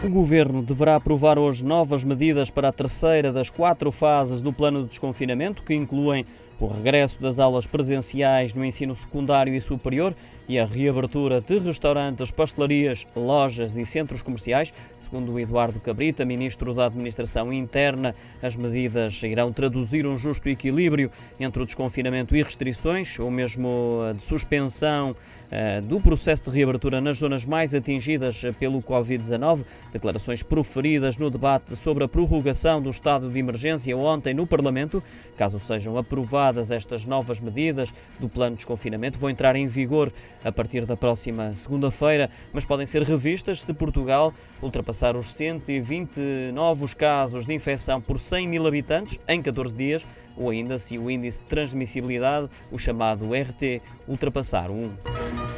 O Governo deverá aprovar hoje novas medidas para a terceira das quatro fases do plano de desconfinamento, que incluem o regresso das aulas presenciais no ensino secundário e superior e a reabertura de restaurantes, pastelarias, lojas e centros comerciais. Segundo Eduardo Cabrita, ministro da Administração Interna, as medidas irão traduzir um justo equilíbrio entre o desconfinamento e restrições, ou mesmo de suspensão eh, do processo de reabertura nas zonas mais atingidas pelo Covid-19. Declarações proferidas no debate sobre a prorrogação do estado de emergência ontem no Parlamento. Caso sejam aprovadas estas novas medidas do plano de desconfinamento, vão entrar em vigor a partir da próxima segunda-feira, mas podem ser revistas se Portugal ultrapassar os 120 novos casos de infecção por 100 mil habitantes em 14 dias, ou ainda se o índice de transmissibilidade, o chamado RT, ultrapassar o 1.